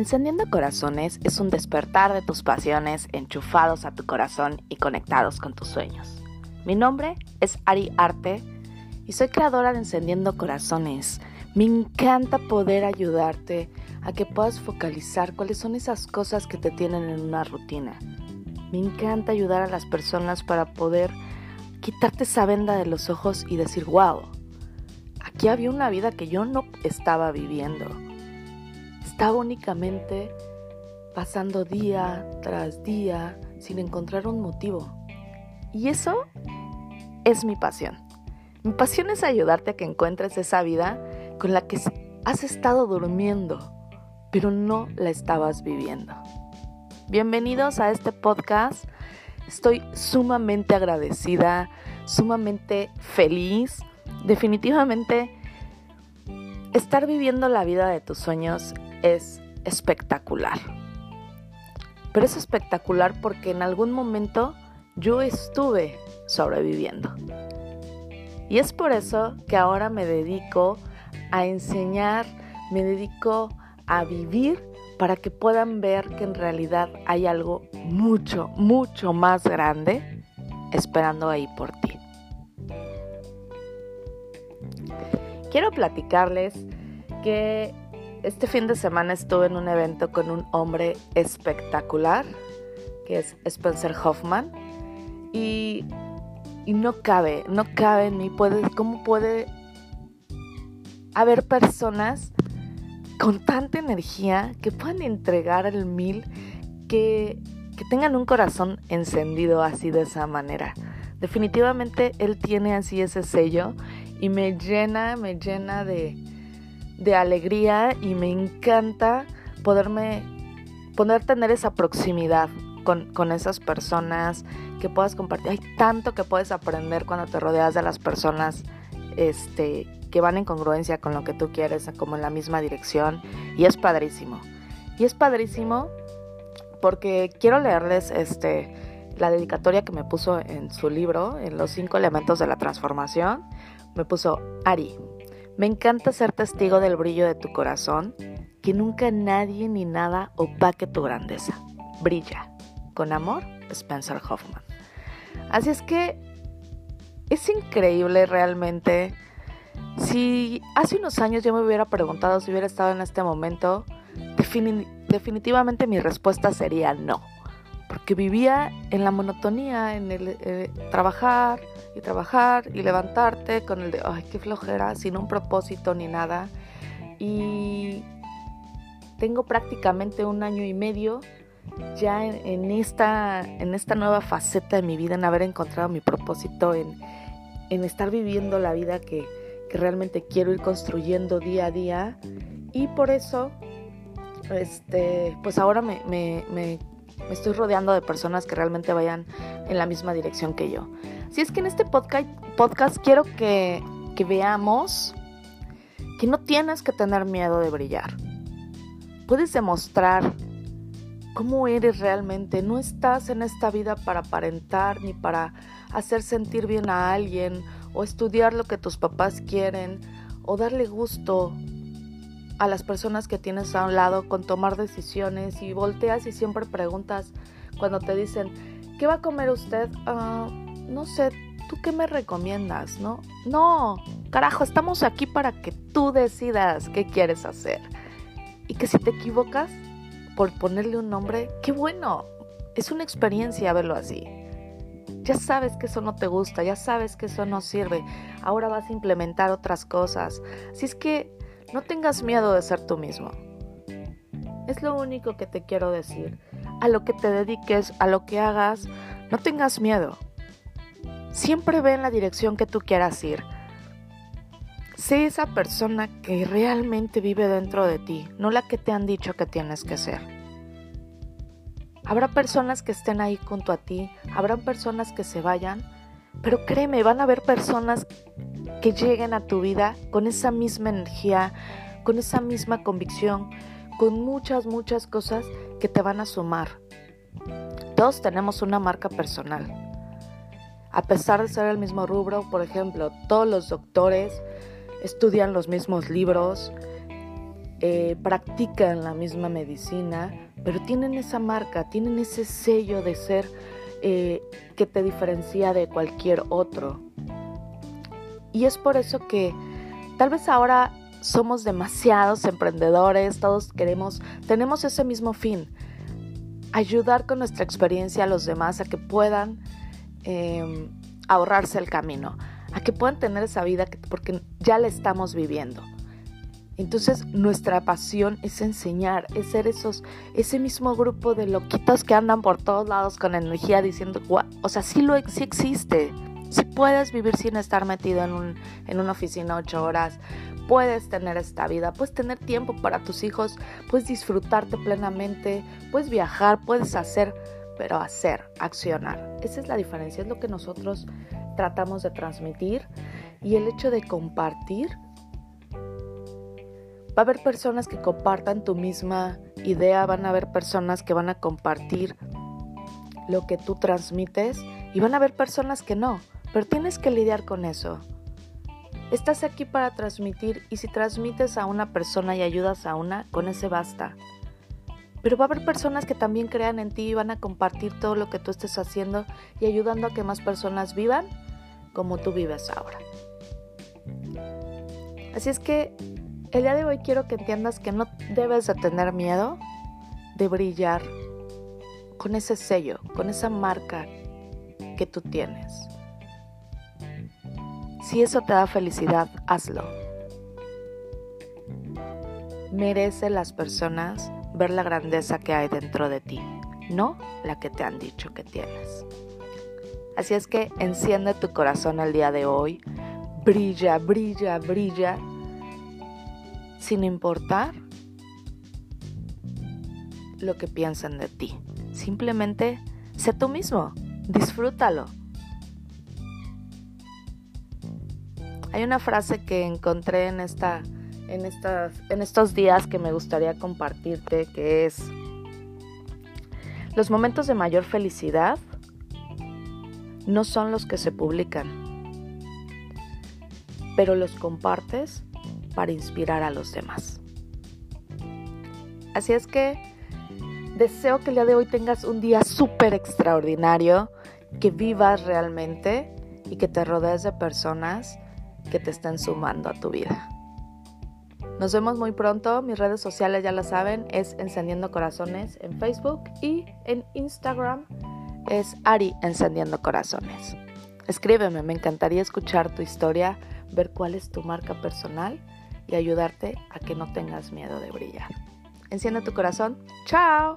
Encendiendo Corazones es un despertar de tus pasiones enchufados a tu corazón y conectados con tus sueños. Mi nombre es Ari Arte y soy creadora de Encendiendo Corazones. Me encanta poder ayudarte a que puedas focalizar cuáles son esas cosas que te tienen en una rutina. Me encanta ayudar a las personas para poder quitarte esa venda de los ojos y decir, wow, aquí había una vida que yo no estaba viviendo estaba únicamente pasando día tras día sin encontrar un motivo. Y eso es mi pasión. Mi pasión es ayudarte a que encuentres esa vida con la que has estado durmiendo, pero no la estabas viviendo. Bienvenidos a este podcast. Estoy sumamente agradecida, sumamente feliz. Definitivamente, estar viviendo la vida de tus sueños es espectacular. Pero es espectacular porque en algún momento yo estuve sobreviviendo. Y es por eso que ahora me dedico a enseñar, me dedico a vivir para que puedan ver que en realidad hay algo mucho, mucho más grande esperando ahí por ti. Quiero platicarles que este fin de semana estuve en un evento con un hombre espectacular, que es Spencer Hoffman, y, no cabe, no cabe en mí, puede, ¿cómo puede haber personas con tanta energía que puedan entregar el mil, que, que tengan un corazón encendido así de esa manera? Definitivamente él tiene así ese sello y me llena, me llena de, de alegría y me encanta poderme, poder tener esa proximidad con, con, esas personas, que puedas compartir. Hay tanto que puedes aprender cuando te rodeas de las personas este, que van en congruencia con lo que tú quieres, como en la misma dirección. Y es padrísimo. Y es padrísimo porque quiero leerles este, la dedicatoria que me puso en su libro, en los cinco elementos de la transformación. Me puso Ari, me encanta ser testigo del brillo de tu corazón, que nunca nadie ni nada opaque tu grandeza. Brilla. Con amor, Spencer Hoffman. Así es que es increíble realmente. Si hace unos años yo me hubiera preguntado si hubiera estado en este momento, definitivamente mi respuesta sería no porque vivía en la monotonía, en el eh, trabajar y trabajar y levantarte con el de, ay, qué flojera, sin un propósito ni nada. Y tengo prácticamente un año y medio ya en, esta, en esta nueva faceta de mi vida, en haber encontrado mi propósito, en, estar viviendo la vida que, realmente quiero ir construyendo día a día. Y por eso, este, pues ahora me, me me estoy rodeando de personas que realmente vayan en la misma dirección que yo. Si es que en este podcast, podcast quiero que, que veamos que no tienes que tener miedo de brillar. Puedes demostrar cómo eres realmente. No estás en esta vida para aparentar ni para hacer sentir bien a alguien o estudiar lo que tus papás quieren o darle gusto a las personas que tienes a un lado con tomar decisiones y volteas y siempre preguntas cuando te dicen, ¿qué va a comer usted? Ah, no sé, ¿tú qué me recomiendas? No, no, carajo, estamos aquí para que tú decidas qué quieres hacer. Y que si te equivocas por ponerle un nombre, qué bueno, es una experiencia verlo así. Ya sabes que eso no te gusta, ya sabes que eso no sirve. Ahora vas a implementar otras cosas. Así es que no tengas miedo de ser tú mismo. Es lo único que te quiero decir. A lo que te dediques, a lo que hagas, no tengas miedo. Siempre ve en la dirección que tú quieras ir. Sé esa persona que realmente vive dentro de ti, no la que te han dicho que tienes que ser. Habrá personas que estén ahí junto a ti, habrá personas que se vayan, pero créeme, van a haber personas que lleguen a tu vida con esa misma energía, con esa misma convicción, con muchas, muchas cosas que te van a sumar. todos tenemos una marca personal. A pesar de ser el mismo rubro, por ejemplo, todos los doctores estudian los mismos libros, eh, practican la misma medicina, pero tienen esa marca, tienen ese sello de ser eh, que te diferencia de cualquier otro. Y es por eso que tal vez ahora somos demasiados emprendedores, todos queremos, tenemos ese mismo fin, ayudar con nuestra experiencia a los demás a que puedan em, ahorrarse el camino, a que puedan tener esa vida porque ya la estamos viviendo. Entonces nuestra pasión es enseñar, es ser esos, ese mismo grupo de loquitos que andan por todos lados con energía diciendo, o sea, sí, lo, sí existe, si puedes vivir sin estar metido en, un, en una oficina ocho horas, puedes tener esta vida, puedes tener tiempo para tus hijos, puedes disfrutarte plenamente, puedes viajar, puedes hacer, pero hacer, accionar. Esa es la diferencia, es lo que nosotros tratamos de transmitir. Y el hecho de compartir Va a haber personas que compartan tu misma idea, van a haber personas que van a compartir lo que tú transmites y van a haber personas que no, pero tienes que lidiar con eso. Estás aquí para transmitir y si transmites a una persona y ayudas a una, con ese basta. Pero va a haber personas que también crean en ti y van a compartir todo lo que tú estés haciendo y ayudando a que más personas vivan como tú vives ahora. Así es que el día de hoy quiero que entiendas que no debes de tener miedo de brillar con ese sello, con esa marca que tú tienes. Si eso te da felicidad, hazlo. Merece las personas ver la grandeza que hay dentro de ti, no la que te han dicho que tienes. Así es que enciende tu corazón el día de hoy, brilla, brilla, brilla sin importar lo que piensen de ti. Simplemente sé tú mismo, disfrútalo. Hay una frase que encontré en esta en estas en estos días que me gustaría compartirte que es los momentos de mayor felicidad no son los que se publican, pero los compartes para inspirar a los demás. Así es que deseo que el día de hoy tengas un día súper extraordinario, que vivas realmente y que te rodees de personas que te estén sumando a tu vida. Nos vemos muy pronto, mis redes sociales ya lo saben, es Encendiendo Corazones en Facebook y en Instagram es Ari Encendiendo Corazones. Escríbeme, me encantaría escuchar tu historia, ver cuál es tu marca personal y ayudarte a que no tengas miedo de brillar. Enciende tu corazón. ¡Chao!